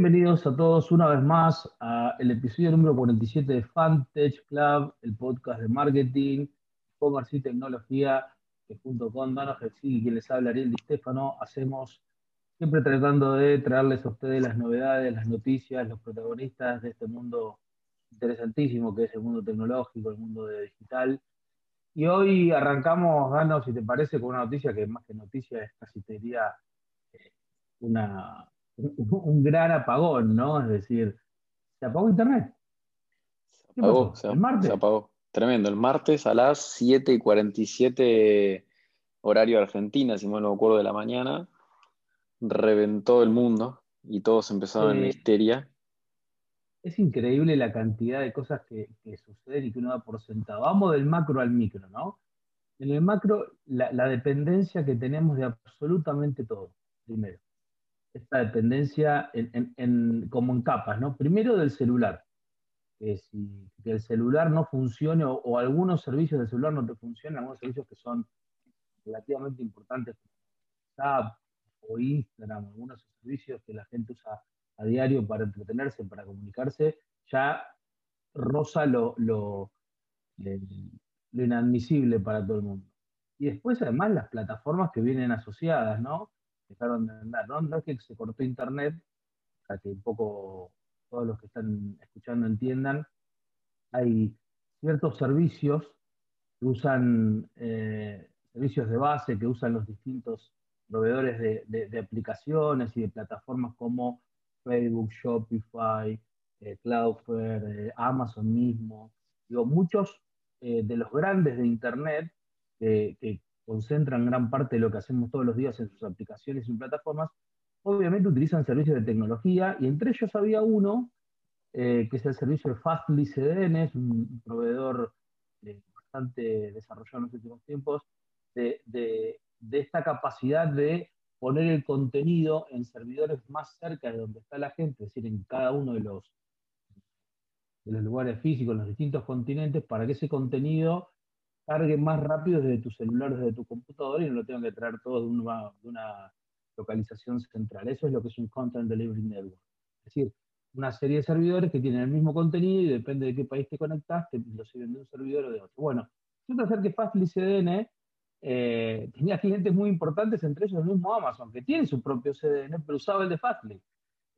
Bienvenidos a todos una vez más al episodio número 47 de Fantech Club, el podcast de marketing, commerce y tecnología, que junto con Dano y quien les habla Ariel Di Stefano, hacemos siempre tratando de traerles a ustedes las novedades, las noticias, los protagonistas de este mundo interesantísimo que es el mundo tecnológico, el mundo digital. Y hoy arrancamos, Dano, si te parece, con una noticia que más que noticia es casi te diría eh, una un gran apagón, ¿no? Es decir, se apagó Internet. Se apagó, se, ¿El martes? se apagó. Tremendo. El martes a las 7 y 47 horario Argentina, si mal no me acuerdo de la mañana, reventó el mundo y todos empezaron en histeria. Es increíble la cantidad de cosas que, suceden y que uno da por sentado. Vamos del macro al micro, ¿no? En el macro, la dependencia que tenemos de absolutamente todo, primero esta dependencia como en capas, ¿no? Primero del celular. Que si el celular no funcione o, algunos servicios del celular no te funcionan, algunos servicios que son relativamente importantes, WhatsApp o Instagram, algunos servicios que la gente usa a diario para entretenerse, para comunicarse, ya roza lo, lo inadmisible para todo el mundo. Y después, además, las plataformas que vienen asociadas, ¿no? Dejaron de andar. ¿no? es que se cortó internet, para que un poco todos los que están escuchando entiendan, hay ciertos servicios que usan eh, servicios de base, que usan los distintos proveedores de, aplicaciones y de plataformas como Facebook, Shopify, eh, Cloudflare, eh, Amazon mismo. Digo, muchos de los grandes de Internet que, concentran gran parte de lo que hacemos todos los días en sus aplicaciones y plataformas, obviamente utilizan servicios de tecnología y entre ellos había uno eh, que es el servicio de Fastly CDN, es un proveedor eh, bastante desarrollado en los últimos tiempos, de, esta capacidad de poner el contenido en servidores más cerca de donde está la gente, es decir, en cada uno de los, de los lugares físicos, en los distintos continentes, para que ese contenido cargue más rápido desde tu celular, desde tu computadora y no lo tengan que traer todo de una, localización central. Eso es lo que es un Content Delivery Network. Es decir, una serie de servidores que tienen el mismo contenido y depende de qué país te conectas, te lo sirven de un servidor o de otro. Bueno, resulta ser que Fastly CDN eh, tenía clientes muy importantes, entre ellos el mismo Amazon, que tiene su propio CDN, pero usaba el de Fastly,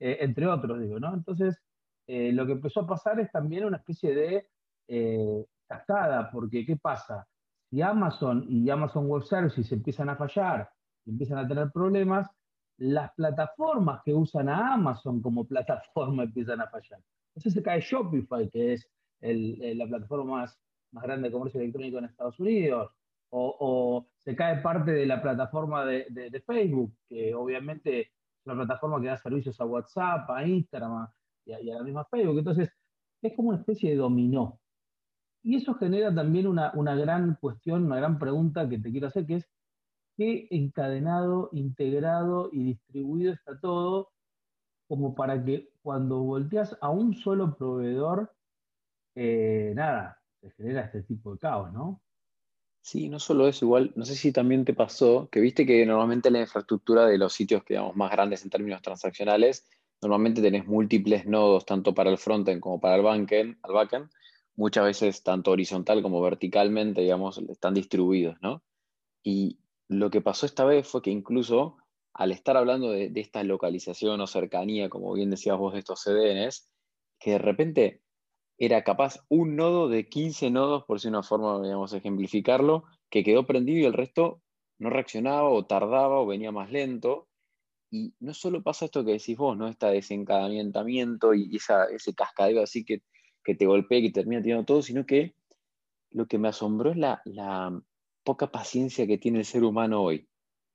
eh, entre otros, digo, ¿no? Entonces, eh, lo que empezó a pasar es también una especie de cascada, porque ¿qué pasa? Si Amazon y Amazon Web Services empiezan a fallar, empiezan a tener problemas, las plataformas que usan a Amazon como plataforma empiezan a fallar. Entonces se cae Shopify, que es la plataforma más, más grande de comercio electrónico en Estados Unidos, o, se cae parte de la plataforma de, Facebook, que obviamente es una plataforma que da servicios a WhatsApp, a Instagram y a, y a la misma Facebook. Entonces es como una especie de dominó. Y eso genera también una, gran cuestión, una gran pregunta que te quiero hacer, que es qué encadenado, integrado y distribuido está todo como para que cuando volteas a un solo proveedor, eh, nada, se genera este tipo de caos, ¿no? Sí, no solo eso, igual, no sé si también te pasó, que viste que normalmente la infraestructura de los sitios, digamos, más grandes en términos transaccionales, normalmente tenés múltiples nodos, tanto para el frontend como para el backend, al backend muchas veces tanto horizontal como verticalmente, digamos, están distribuidos, ¿no? Y lo que pasó esta vez fue que incluso al estar hablando de, esta localización o cercanía, como bien decías vos, de estos CDNs, que de repente era capaz un nodo de 15 nodos, por si una forma, digamos, ejemplificarlo, que quedó prendido y el resto no reaccionaba o tardaba o venía más lento. Y no solo pasa esto que decís vos, ¿no? Este desencadenamiento y esa, ese cascadeo así que que te golpea y que termina tirando todo, sino que lo que me asombró es la, poca paciencia que tiene el ser humano hoy,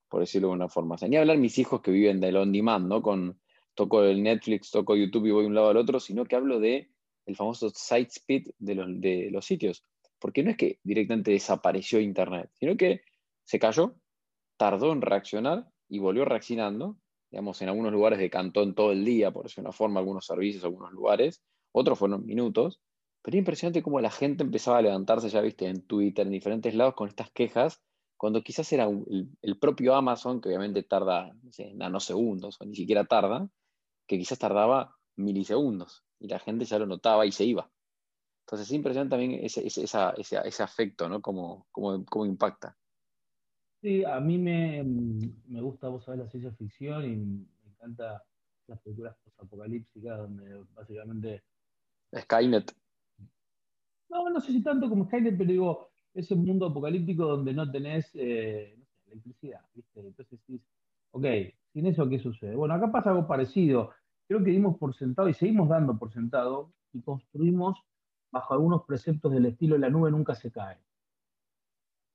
por decirlo de una forma. O ni hablar mis hijos que viven del on demand, ¿no? Con toco el Netflix, toco YouTube y voy de un lado al otro, sino que hablo de el famoso site speed de los, sitios. Porque no es que directamente desapareció Internet, sino que se cayó, tardó en reaccionar y volvió reaccionando. Digamos, en algunos lugares decantó en todo el día, por decirlo de una forma, algunos servicios, algunos lugares, otros fueron minutos, pero es impresionante cómo la gente empezaba a levantarse, ya viste, en Twitter, en diferentes lados, con estas quejas, cuando quizás era el, propio Amazon, que obviamente tarda, nanosegundos, o ni siquiera tarda, que quizás tardaba milisegundos y la gente ya lo notaba y se iba. Entonces es impresionante también ese, ese, afecto, ¿no? Cómo, impacta. Sí, a mí me, gusta, vos sabés, la ciencia ficción y me encanta las películas apocalípticas donde básicamente... Skynet. No, no sé si tanto como Skynet, pero digo, ese mundo apocalíptico donde no tenés eh, electricidad, ¿viste? Entonces decís, ok, sin eso, ¿qué sucede? Bueno, acá pasa algo parecido. Creo que dimos por sentado y seguimos dando por sentado y construimos bajo algunos preceptos del estilo la nube nunca se cae.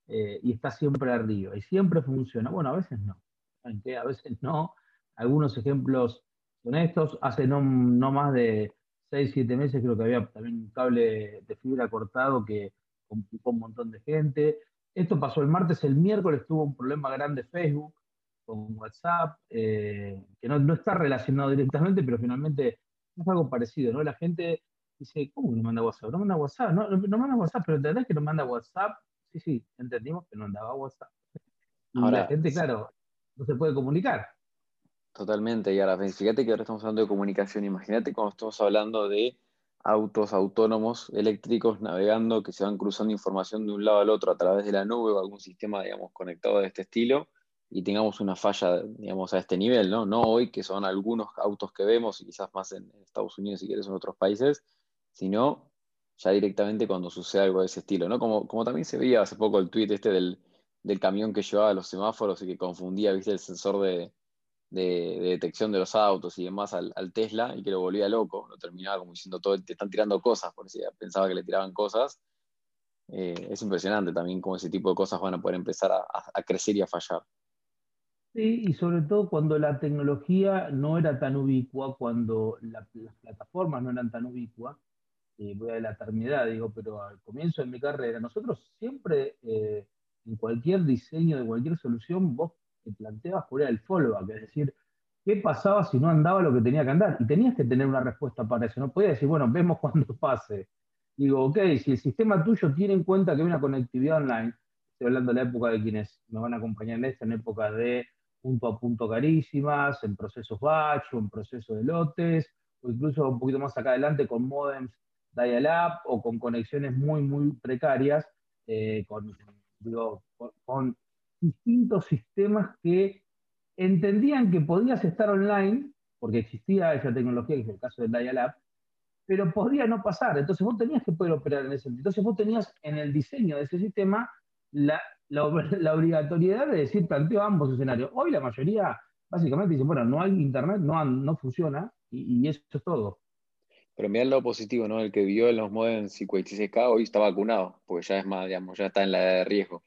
Eh, y está siempre arriba y siempre funciona. Bueno, a veces no. A veces no. Algunos ejemplos son estos. Hace no, no más de 6, 7 meses creo que había también un cable de fibra cortado que complicó un montón de gente. Esto pasó el martes, el miércoles tuvo un problema grande Facebook con WhatsApp, eh, que no, está relacionado directamente, pero finalmente es algo parecido, ¿no? La gente dice, ¿cómo no manda WhatsApp? No manda WhatsApp, no, no, manda WhatsApp, pero ¿entendés que no manda WhatsApp? Sí, sí, entendimos que no mandaba WhatsApp. Y la gente, claro, no se puede comunicar. Totalmente, y ahora fíjate que ahora estamos hablando de comunicación, imagínate cuando estamos hablando de autos autónomos eléctricos navegando que se van cruzando información de un lado al otro a través de la nube o algún sistema, digamos, conectado de este estilo y tengamos una falla, digamos, a este nivel, ¿no? No hoy, que son algunos autos que vemos y quizás más en, Estados Unidos, si quieres, en otros países, sino ya directamente cuando sucede algo de ese estilo, ¿no? Como, como también se veía hace poco el tweet este del, del camión que llevaba los semáforos y que confundía, viste, el sensor de, de, detección de los autos y demás al, Tesla y que lo volvía loco, lo terminaba como diciendo todo, te están tirando cosas, por si pensaba que le tiraban cosas. Eh, es impresionante también cómo ese tipo de cosas van a poder empezar a, crecer y a fallar. Sí, y sobre todo cuando la tecnología no era tan ubicua, cuando las plataformas no eran tan ubicuas, eh, voy a la eternidad, digo, pero al comienzo de mi carrera, nosotros siempre, eh, en cualquier diseño de cualquier solución, vos te planteabas por el fallback, es decir, ¿qué pasaba si no andaba lo que tenía que andar? Y tenías que tener una respuesta para eso, no podías decir, bueno, vemos cuando pase. Digo, ok, si el sistema tuyo tiene en cuenta que hay una conectividad online, estoy hablando de la época de quienes me van a acompañar en esta, en época de punto a punto carísimas, en procesos batch en procesos de lotes, o incluso un poquito más acá adelante con modems dial-up o con conexiones muy, muy precarias, eh, con distintos sistemas que entendían que podías estar online, porque existía esa tecnología, que es el caso del Dial-Up, pero podía no pasar. Entonces vos tenías que poder operar en ese sentido. Entonces vos tenías en el diseño de ese sistema la, obligatoriedad de decir, planteo ambos escenarios. Hoy la mayoría básicamente dice, bueno, no hay internet, no, no funciona, y, eso es todo. Pero mira el lado positivo, ¿no? El que vio en los modems 56K hoy está vacunado, porque ya es más, digamos, ya está en la de riesgo.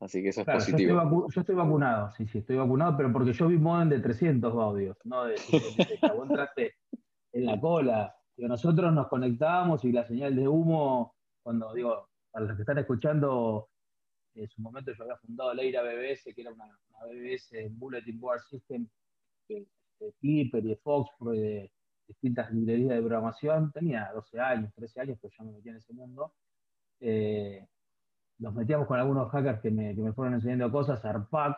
Así que eso es positivo. Yo estoy, vacunado, sí, sí, estoy vacunado, pero porque yo vi modem de 300 audios, no de, Vos entraste en la cola. nosotros nos conectábamos y la señal de humo, cuando digo, para los que están escuchando, en su momento yo había fundado Leira BBS, que era una, BBS Bulletin Board System de, Clipper y de Fox, de distintas librerías de programación. Tenía 12 años, 13 años, pero ya me metí en ese mundo. Eh, nos metíamos con algunos hackers que me, fueron enseñando cosas, ARPAC,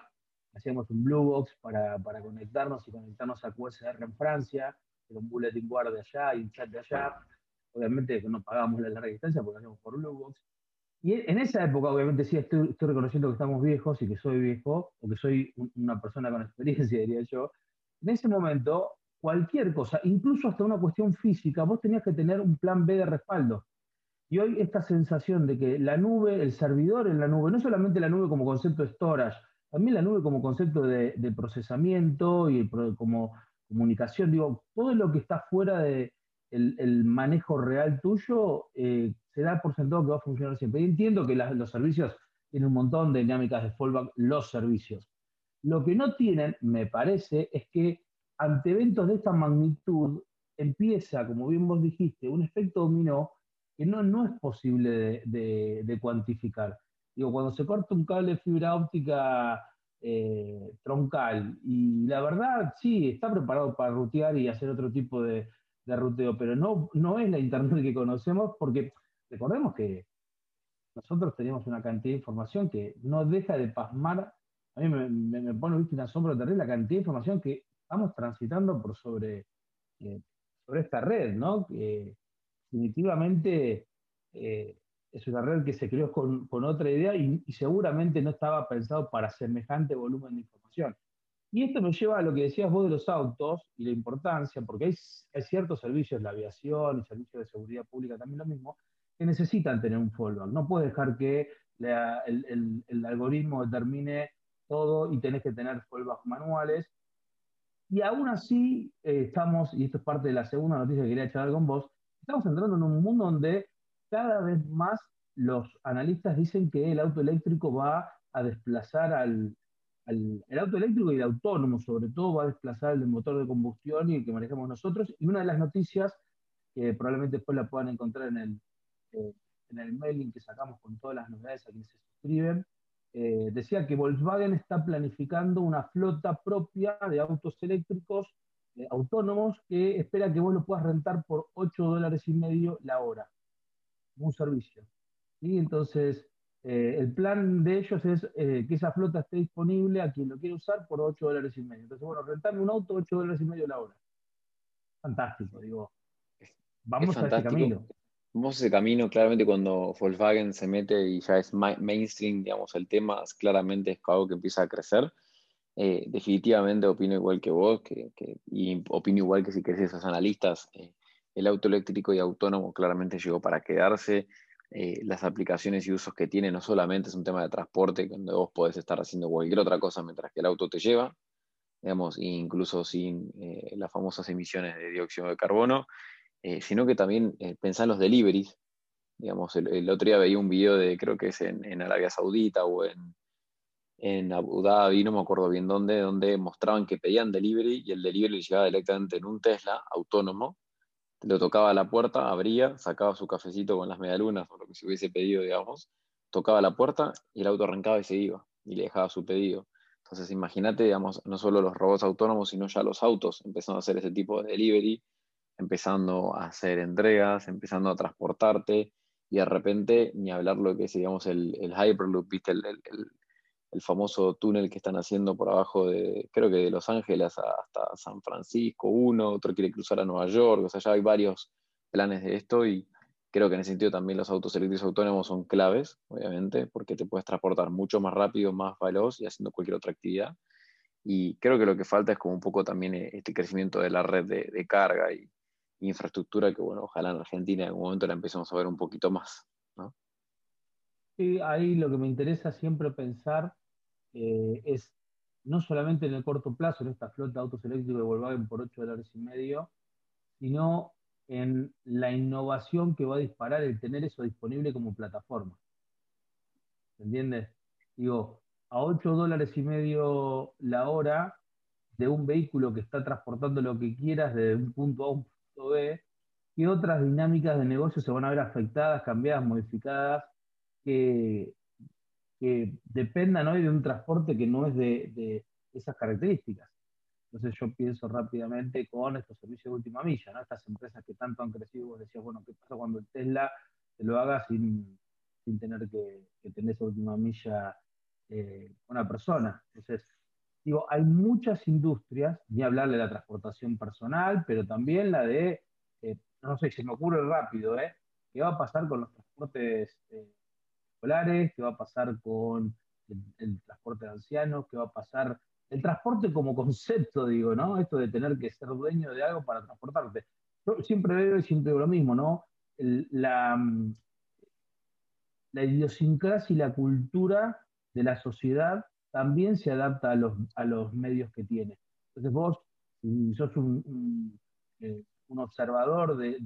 hacíamos un Blue Box para, conectarnos y conectarnos a QSR en Francia, era un bulletin board de allá y un chat de allá. Obviamente no pagábamos la larga distancia porque hacíamos por Blue Box. Y en esa época, obviamente, sí estoy, estoy, reconociendo que estamos viejos y que soy viejo, o que soy una persona con experiencia, diría yo. En ese momento, cualquier cosa, incluso hasta una cuestión física, vos tenías que tener un plan B de respaldo. Y hoy esta sensación de que la nube, el servidor en la nube, no solamente la nube como concepto de storage, también la nube como concepto de, procesamiento y como comunicación, digo, todo lo que está fuera del de el manejo real tuyo eh, se da por sentado que va a funcionar siempre. Y entiendo que los servicios tienen un montón de dinámicas de fallback, los servicios. Lo que no tienen, me parece, es que ante eventos de esta magnitud empieza, como bien vos dijiste, un efecto dominó que no, no es posible de, cuantificar. Digo, cuando se corta un cable de fibra óptica eh, troncal, y la verdad, sí, está preparado para rutear y hacer otro tipo de, de ruteo, pero no, no es la Internet que conocemos, porque recordemos que nosotros tenemos una cantidad de información que no deja de pasmar. A mí me, me, pone ¿viste, un asombro terrible la cantidad de información que estamos transitando por sobre eh, sobre esta red, ¿no? Que definitivamente eh, es una red que se creó con, otra idea y, seguramente no estaba pensado para semejante volumen de información. Y esto me lleva a lo que decías vos de los autos y la importancia, porque hay, hay ciertos servicios, la aviación y servicios de seguridad pública también lo mismo, que necesitan tener un fallback. No puedes dejar que el, algoritmo determine todo y tenés que tener fallbacks manuales. Y aún así eh, estamos, y esto es parte de la segunda noticia que quería charlar con vos, estamos entrando en un mundo donde cada vez más los analistas dicen que el auto eléctrico va a desplazar al, el auto eléctrico y el autónomo, sobre todo, va a desplazar el motor de combustión y el que manejamos nosotros. Y una de las noticias, que probablemente después la puedan encontrar en el, eh, en el mailing que sacamos con todas las novedades a quienes se suscriben, eh, decía que Volkswagen está planificando una flota propia de autos eléctricos eh, autónomos que espera que vos lo puedas rentar por 8 dólares y medio la hora un servicio. y Entonces, eh, el plan de ellos es eh, que esa flota esté disponible a quien lo quiere usar por 8 dólares y medio. Entonces, bueno, rentarme un auto 8 dólares y medio la hora. Fantástico, digo. Vamos a ese camino. Vamos a ese camino, claramente cuando Volkswagen se mete y ya es mainstream, digamos, el tema, claramente es algo que empieza a crecer. Eh, definitivamente opino igual que vos, que, y opino igual que si querés esos analistas, el auto eléctrico y autónomo claramente llegó para quedarse. Eh, las aplicaciones y usos que tiene no solamente es un tema de transporte, donde vos podés estar haciendo cualquier otra cosa mientras que el auto te lleva, digamos, incluso sin eh, las famosas emisiones de dióxido de carbono, eh, sino que también pensar en los deliveries. Digamos, el, otro día veía un video de, creo que es en, Arabia Saudita o en, en Abu Dhabi, no me acuerdo bien dónde, donde mostraban que pedían delivery y el delivery llegaba directamente en un Tesla autónomo lo tocaba a la puerta, abría, sacaba su cafecito con las medialunas o lo que se hubiese pedido, digamos, tocaba la puerta y el auto arrancaba y se iba y le dejaba su pedido. Entonces, imagínate, digamos, no solo los robots autónomos, sino ya los autos empezando a hacer ese tipo de delivery, empezando a hacer entregas, empezando a transportarte y de repente, ni hablar lo que es, digamos, el, el Hyperloop, ¿viste? el, famoso túnel que están haciendo por abajo de, creo que de Los Ángeles hasta San Francisco, uno, otro quiere cruzar a Nueva York, o sea, ya hay varios planes de esto y creo que en ese sentido también los autos eléctricos autónomos son claves, obviamente, porque te puedes transportar mucho más rápido, más veloz y haciendo cualquier otra actividad. Y creo que lo que falta es como un poco también eh, este crecimiento de la red de, carga y, infraestructura que, bueno, ojalá en Argentina en algún momento la empecemos a ver un poquito más. Ahí lo que me interesa siempre pensar eh, es no solamente en el corto plazo, en esta flota de autos eléctricos de Volkswagen por 8 dólares y medio, sino en la innovación que va a disparar el tener eso disponible como plataforma. ¿Se entiende? Digo, a 8 dólares y medio la hora de un vehículo que está transportando lo que quieras de un punto A a un punto B, ¿qué otras dinámicas de negocio se van a ver afectadas, cambiadas, modificadas, que, que dependan hoy de un transporte que no es de, esas características. Entonces yo pienso rápidamente con estos servicios de última milla, estas empresas que tanto han crecido, vos decías, bueno, ¿qué pasa cuando el Tesla se lo haga sin, tener que, tener esa última milla eh, una persona? Entonces, digo, hay muchas industrias, ni hablar de la transportación personal, pero también la de, eh, no sé, se me ocurre rápido, ¿eh? ¿Qué va a pasar con los transportes eh, escolares, qué va a pasar con el, transporte de ancianos, qué va a pasar, el transporte como concepto, digo, ¿no? Esto de tener que ser dueño de algo para transportarte. Yo siempre veo y siempre digo lo mismo, ¿no? la, la idiosincrasia y la cultura de la sociedad también se adapta a los, a los medios que tiene. Entonces vos, sos un, un, eh, observador de,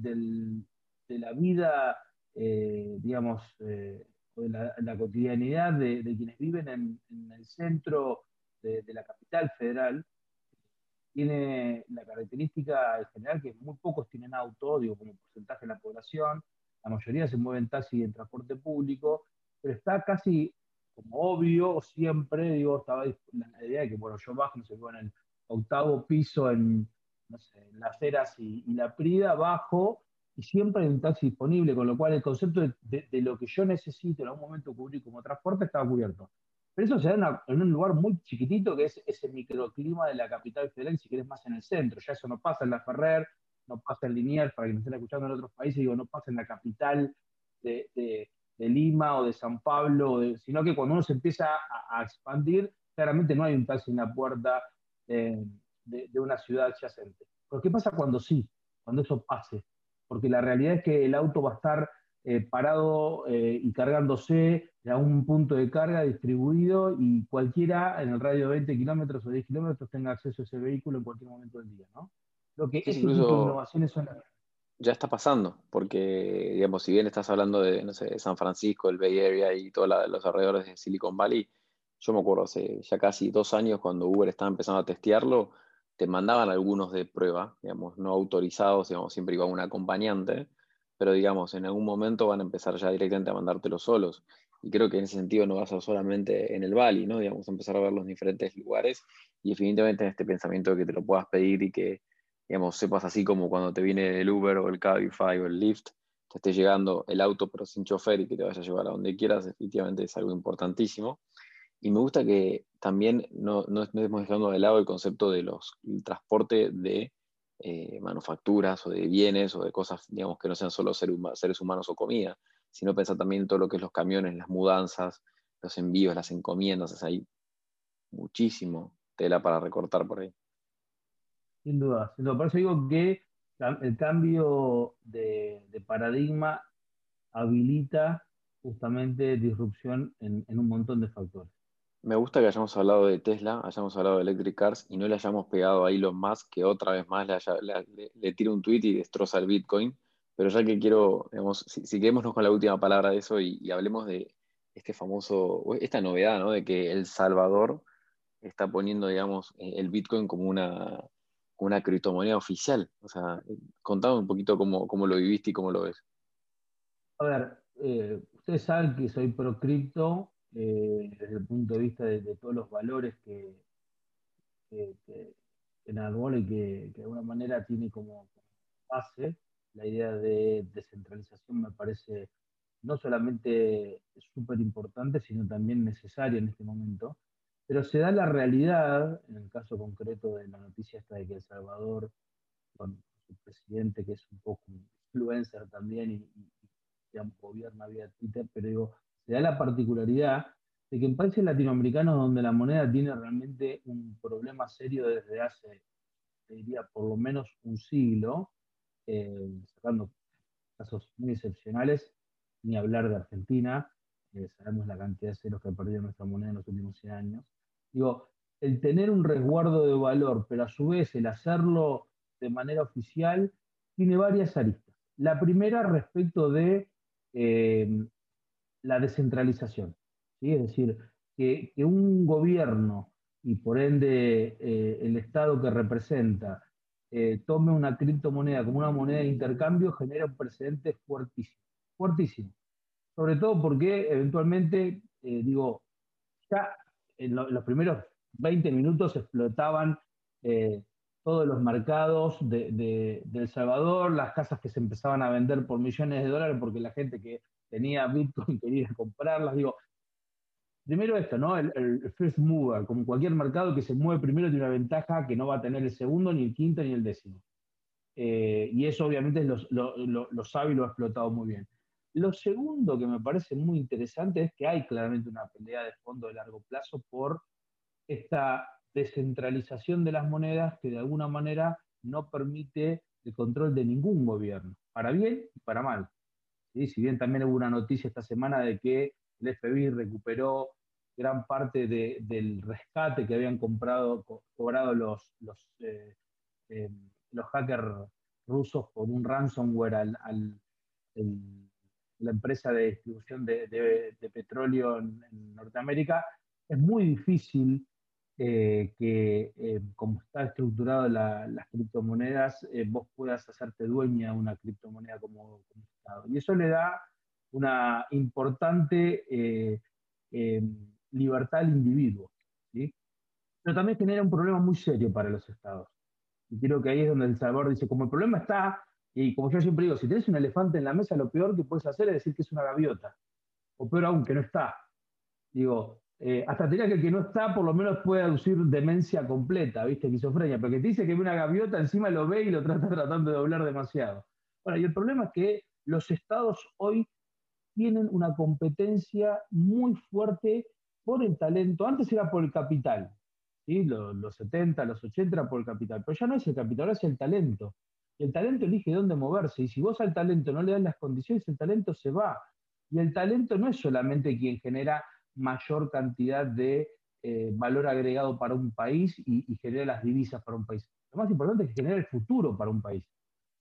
la vida, eh, digamos, eh, la, cotidianidad de, quienes viven en, el centro de, la capital federal, tiene la característica en general que muy pocos tienen auto, digo, como porcentaje de la población, la mayoría se mueven taxi y en transporte público, pero está casi como obvio, siempre, digo, estaba la idea de que, bueno, yo bajo, en el octavo piso en, en las Heras y, y la Prida, bajo, y siempre hay un taxi disponible, con lo cual el concepto de, lo que yo necesito en algún momento cubrir como transporte estaba cubierto. Pero eso se da en, un lugar muy chiquitito que es ese microclima de la capital federal, si querés más en el centro. Ya eso no pasa en la Ferrer, no pasa en lineal, para que me estén escuchando en otros países, digo, no pasa en la capital de, Lima o de San Pablo, sino que cuando uno se empieza a, expandir, claramente no hay un taxi en la puerta eh, de, una ciudad adyacente. Pero ¿qué pasa cuando sí? Cuando eso pase. Porque la realidad es que el auto va a estar eh, parado eh, y cargándose a un punto de carga distribuido y cualquiera en el radio de 20 kilómetros o 10 kilómetros tenga acceso a ese vehículo en cualquier momento del día. ¿no? Lo que es innovaciones son ya está pasando, porque, digamos, si bien estás hablando de, no sé, San Francisco, el Bay Area y todos los alrededores de Silicon Valley, yo me acuerdo hace ya casi dos años cuando Uber estaba empezando a testearlo, te mandaban algunos de prueba, digamos, no autorizados, digamos, siempre iba un acompañante, pero digamos, en algún momento van a empezar ya directamente a mandártelos solos. Y creo que en ese sentido no va a ser solamente en el Valley, ¿no? Digamos, empezar a ver los diferentes lugares y definitivamente en este pensamiento de que te lo puedas pedir y que digamos, sepas así como cuando te viene el Uber o el Cabify o el Lyft, te esté llegando el auto pero sin chofer y que te vaya a llevar a donde quieras, definitivamente es algo importantísimo. Y me gusta que también no, no estemos dejando de lado el concepto de los transporte de eh, manufacturas o de bienes o de cosas, digamos, que no sean solo seres humanos o comida, sino pensar también en todo lo que es los camiones, las mudanzas, los envíos, las encomiendas, es ahí muchísimo tela para recortar por ahí. Sin duda, Por eso digo que el cambio de, paradigma habilita justamente disrupción en, un montón de factores. Me gusta que hayamos hablado de Tesla, hayamos hablado de Electric Cars y no le hayamos pegado a Elon Musk que otra vez más le, tira un tweet y destroza el Bitcoin. Pero ya que quiero, digamos, si, quedémonos con la última palabra de eso y, hablemos de este famoso, esta novedad, ¿no? De que El Salvador está poniendo, digamos, el Bitcoin como una, una criptomoneda oficial. O sea, contame un poquito cómo, lo viviste y cómo lo ves. A ver, eh, ustedes saben que soy pro cripto eh, desde el punto de vista de, todos los valores que, que, que, y que, de alguna manera tiene como base la idea de descentralización me parece no solamente súper importante, sino también necesaria en este momento. Pero se da la realidad, en el caso concreto de la noticia esta de que El Salvador, con su presidente, que es un poco influencer también y, y, gobierna vía Twitter, pero digo, se da la particularidad de que en países latinoamericanos donde la moneda tiene realmente un problema serio desde hace, diría, por lo menos un siglo, eh, sacando casos muy excepcionales, ni hablar de Argentina, sabemos la cantidad de ceros que ha perdido nuestra moneda en los últimos 100 años. Digo, el tener un resguardo de valor, pero a su vez el hacerlo de manera oficial, tiene varias aristas. La primera respecto de eh, la descentralización, ¿sí? es decir, que, un gobierno y por ende eh, el Estado que representa eh, tome una criptomoneda como una moneda de intercambio genera un precedente fuertísimo, fuertísimo sobre todo porque eventualmente, eh, digo, ya en, los primeros 20 minutos explotaban todos los mercados de, El Salvador, las casas que se empezaban a vender por millones de dólares porque la gente que tenía Bitcoin quería comprarlas. Digo, primero esto, ¿no? El, first mover, como cualquier mercado que se mueve primero tiene una ventaja que no va a tener el segundo, ni el quinto, ni el décimo. Eh, y eso obviamente lo, lo sabe y lo ha explotado muy bien. Lo segundo que me parece muy interesante es que hay claramente una pelea de fondo de largo plazo por esta descentralización de las monedas que de alguna manera no permite el control de ningún gobierno, para bien y para mal. Si bien también hubo una noticia esta semana de que el FBI recuperó gran parte del rescate que habían comprado, cobrado los, eh, eh, los hackers rusos por un ransomware al, al la empresa de distribución de, petróleo en, Norteamérica, es muy difícil eh, que, eh, como está estructurado las criptomonedas, eh, vos puedas hacerte dueña de una criptomoneda como, Estado. Y eso le da una importante libertad al individuo. Pero también genera un problema muy serio para los estados. Y creo que ahí es donde El Salvador dice, como el problema está y como yo siempre digo, si tienes un elefante en la mesa, lo peor que puedes hacer es decir que es una gaviota. O peor aún, que no está. Digo, eh, hasta tenía que el que no está por lo menos puede aducir demencia completa, ¿viste? Esquizofrenia, porque te dice que ve una gaviota, encima lo ve y lo trata tratando de doblar demasiado. Bueno, y el problema es que los estados hoy tienen una competencia muy fuerte por el talento. Antes era por el capital, ¿sí? los, los 70, los 80 era por el capital, pero ya no es el capital, ahora es el talento. Y el talento elige dónde moverse, y si vos al talento no le das las condiciones, el talento se va. Y el talento no es solamente quien genera mayor cantidad de eh, valor agregado para un país y, genera las divisas para un país. Lo más importante es que genera el futuro para un país.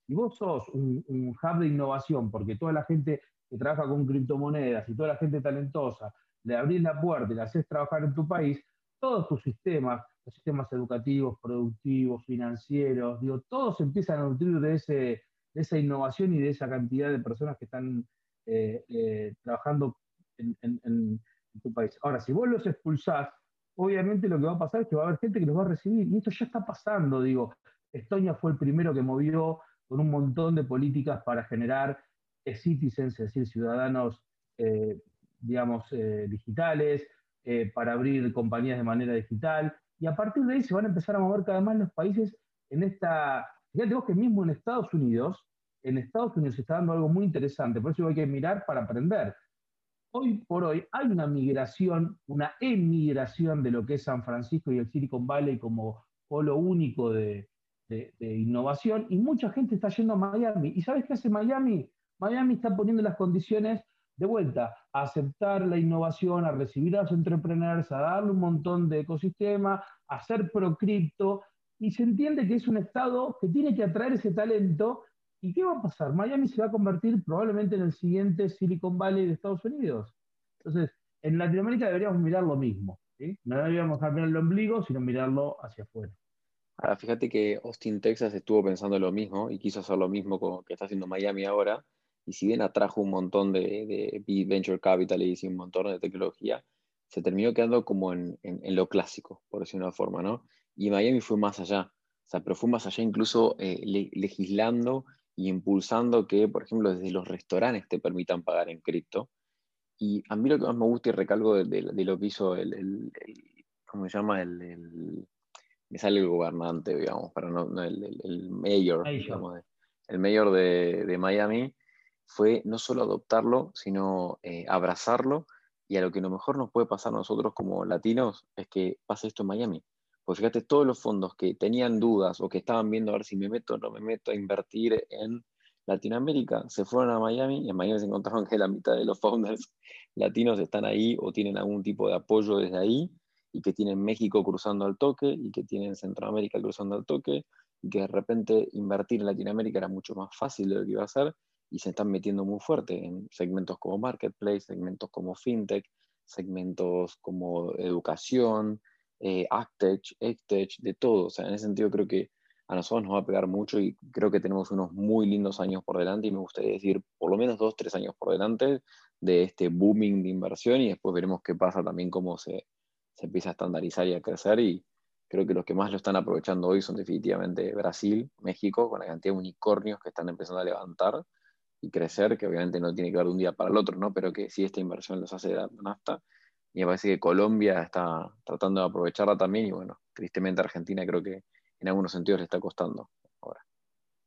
Si vos sos un, hub de innovación, porque toda la gente que trabaja con criptomonedas y toda la gente talentosa, le abrís la puerta y le haces trabajar en tu país, todos tus sistemas, los sistemas educativos, productivos, financieros, digo, todos empiezan a nutrir de, ese, de esa innovación y de esa cantidad de personas que están eh, eh, trabajando en, Ahora, si vos los expulsás, obviamente lo que va a pasar es que va a haber gente que los va a recibir, y esto ya está pasando, digo, Estonia fue el primero que movió con un montón de políticas para generar citizens, es decir, ciudadanos, eh, digamos, digitales, para abrir compañías de manera digital, y a partir de ahí se van a empezar a mover cada vez más los países en esta... Fíjate vos que mismo en Estados Unidos, en Estados Unidos se está dando algo muy interesante, por eso hay que mirar para aprender. Hoy por hoy hay una migración, una emigración de lo que es San Francisco y el Silicon Valley como polo único de, innovación y mucha gente está yendo a Miami. ¿Y sabes qué hace Miami? Miami está poniendo las condiciones de vuelta, a aceptar la innovación, a recibir a los entrepreneurs, a darle un montón de ecosistema, a hacer pro-cripto, y se entiende que es un estado que tiene que atraer ese talento. ¿Y qué va a pasar? Miami se va a convertir probablemente en el siguiente Silicon Valley de Estados Unidos. Entonces, en Latinoamérica deberíamos mirar lo mismo. No deberíamos mirar el ombligo, sino mirarlo hacia afuera. Ahora, fíjate que Austin, Texas estuvo pensando lo mismo y quiso hacer lo mismo con, que está haciendo Miami ahora y si bien atrajo un montón de, venture capital y un montón de tecnología, se terminó quedando como en, lo clásico, por decirlo de una forma, ¿no? Y Miami fue más allá, o sea, pero fue más allá incluso eh, legislando y impulsando que, por ejemplo, desde los restaurantes te permitan pagar en cripto. Y a mí lo que más me gusta y recalco de, lo que hizo el, ¿cómo se llama? El, me sale el gobernante, digamos, para no, el, mayor, digamos, el mayor de, de Miami, fue no solo adoptarlo, sino eh, abrazarlo. Y a lo que a lo mejor nos puede pasar a nosotros como latinos es que pase esto en Miami. Pues fíjate, todos los fondos que tenían dudas o que estaban viendo a ver si me meto o no me meto a invertir en Latinoamérica, se fueron a Miami y en Miami se encontraron que la mitad de los founders latinos están ahí o tienen algún tipo de apoyo desde ahí y que tienen México cruzando al toque y que tienen Centroamérica cruzando al toque y que de repente invertir en Latinoamérica era mucho más fácil de lo que iba a ser y se están metiendo muy fuerte en segmentos como marketplace, segmentos como fintech, segmentos como educación, eh, AgTech, EdTech, de todo. O sea, en ese sentido creo que a nosotros nos va a pegar mucho y creo que tenemos unos muy lindos años por delante y me gustaría decir por lo menos dos, tres años por delante de este booming de inversión y después veremos qué pasa también, cómo se, se empieza a estandarizar y a crecer y creo que los que más lo están aprovechando hoy son definitivamente Brasil, México, con la cantidad de unicornios que están empezando a levantar y crecer, que obviamente no tiene que ver de un día para el otro, ¿no? pero que sí esta inversión los hace dar nafta. Y me parece que Colombia está tratando de aprovecharla también y bueno, tristemente Argentina creo que en algunos sentidos le está costando ahora.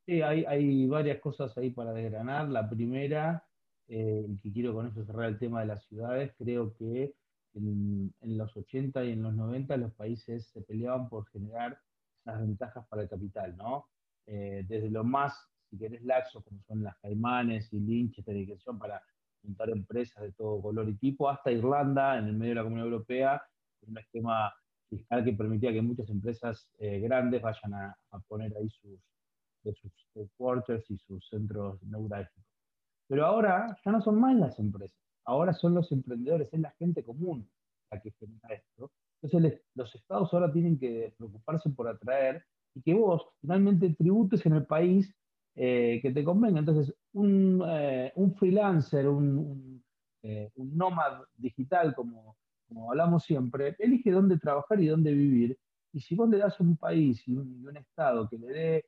Sí, hay, varias cosas ahí para desgranar. La primera, eh, que quiero con eso cerrar el tema de las ciudades, creo que en, los 80 y en los 90 los países se peleaban por generar esas ventajas para el capital, ¿no? Eh, desde lo más si querés, laxos, como son las Caimanes y Lynch, esta dedicación para juntar empresas de todo color y tipo, hasta Irlanda, en el medio de la Comunidad Europea, un esquema fiscal que permitía que muchas empresas eh, grandes vayan a, poner ahí sus, sus headquarters y sus centros neurálgicos. Pero ahora ya no son más las empresas, ahora son los emprendedores, es la gente común la que genera esto. Entonces los estados ahora tienen que preocuparse por atraer y que vos finalmente tributes en el país eh, que te convenga. Entonces, un, eh, un freelancer, un, eh, un, nómad digital, como, como hablamos siempre, elige dónde trabajar y dónde vivir. Y si vos le das un país y un, un Estado que le dé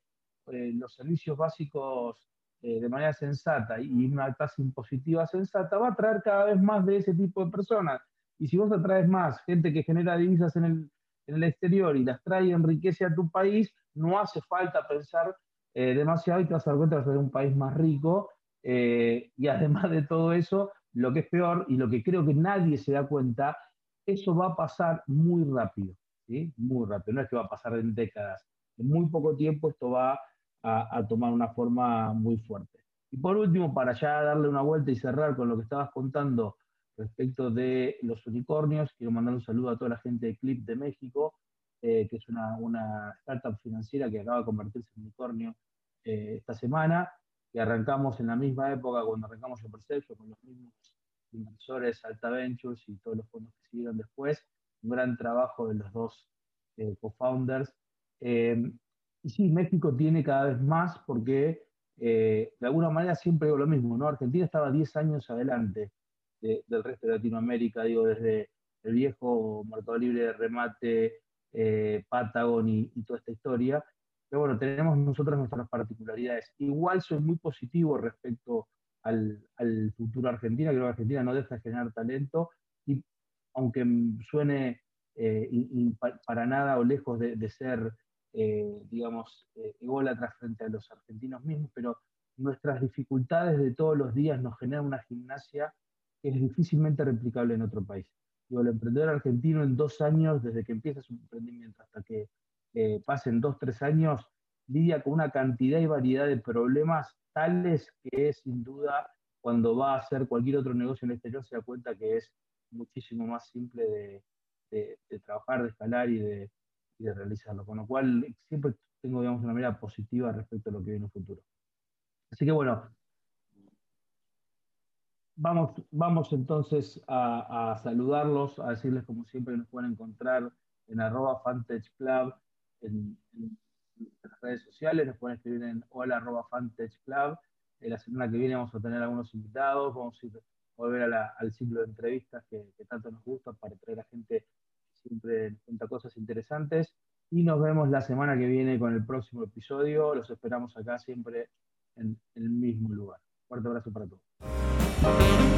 los servicios básicos de manera sensata y una tasa impositiva sensata, va a traer cada vez más de ese tipo de personas Y si vos atraes más gente que genera divisas en el, en el exterior y las trae y enriquece a tu país, no hace falta pensar eh, demasiado y te vas a dar cuenta de ser un país más rico. Eh, y además de todo eso, lo que es peor y lo que creo que nadie se da cuenta, eso va a pasar muy rápido, ¿sí? Muy rápido, no es que va a pasar en décadas. En muy poco tiempo esto va a, a tomar una forma muy fuerte. Y por último, para ya darle una vuelta y cerrar con lo que estabas contando respecto de los unicornios, quiero mandar un saludo a toda la gente de Clip de México, eh, que es una, una, startup financiera que acaba de convertirse en unicornio eh, esta semana, que arrancamos en la misma época cuando arrancamos el proceso, con los mismos inversores, Alta Ventures y todos los fondos que siguieron después. Un gran trabajo de los dos eh, co-founders. y sí, México tiene cada vez más porque de alguna manera siempre digo lo mismo, ¿no? Argentina estaba 10 años adelante del resto de Latinoamérica, digo, desde el viejo mercado libre de remate, eh, Patagon y, toda esta historia. Pero bueno, tenemos nosotros nuestras particularidades. Igual soy muy positivo respecto al, futuro Argentina, creo que Argentina no deja de generar talento y aunque suene eh, para nada o lejos de, ser, eh, digamos, ególatra frente a los argentinos mismos, pero nuestras dificultades de todos los días nos generan una gimnasia que es difícilmente replicable en otro país. Digo, el emprendedor argentino en dos años, desde que empieza su emprendimiento hasta que eh, pasen dos, tres años, lidia con una cantidad y variedad de problemas tales que sin duda cuando va a hacer cualquier otro negocio en el exterior se da cuenta que es muchísimo más simple de, trabajar, de escalar y de, y de, realizarlo. Con lo cual siempre tengo digamos, una mirada positiva respecto a lo que viene en el futuro. Así que bueno, Vamos, vamos entonces a, saludarlos, a decirles como siempre que nos pueden encontrar en arroba Fantech Club en, las redes sociales, nos pueden escribir en hola arroba Fantech Club. la semana que viene vamos a tener algunos invitados, vamos a volver al ciclo de entrevistas que, tanto nos gusta para traer a gente que siempre nos cuenta cosas interesantes. Y nos vemos la semana que viene con el próximo episodio. Los esperamos acá siempre en el mismo lugar. Fuerte abrazo para todos. Thank you.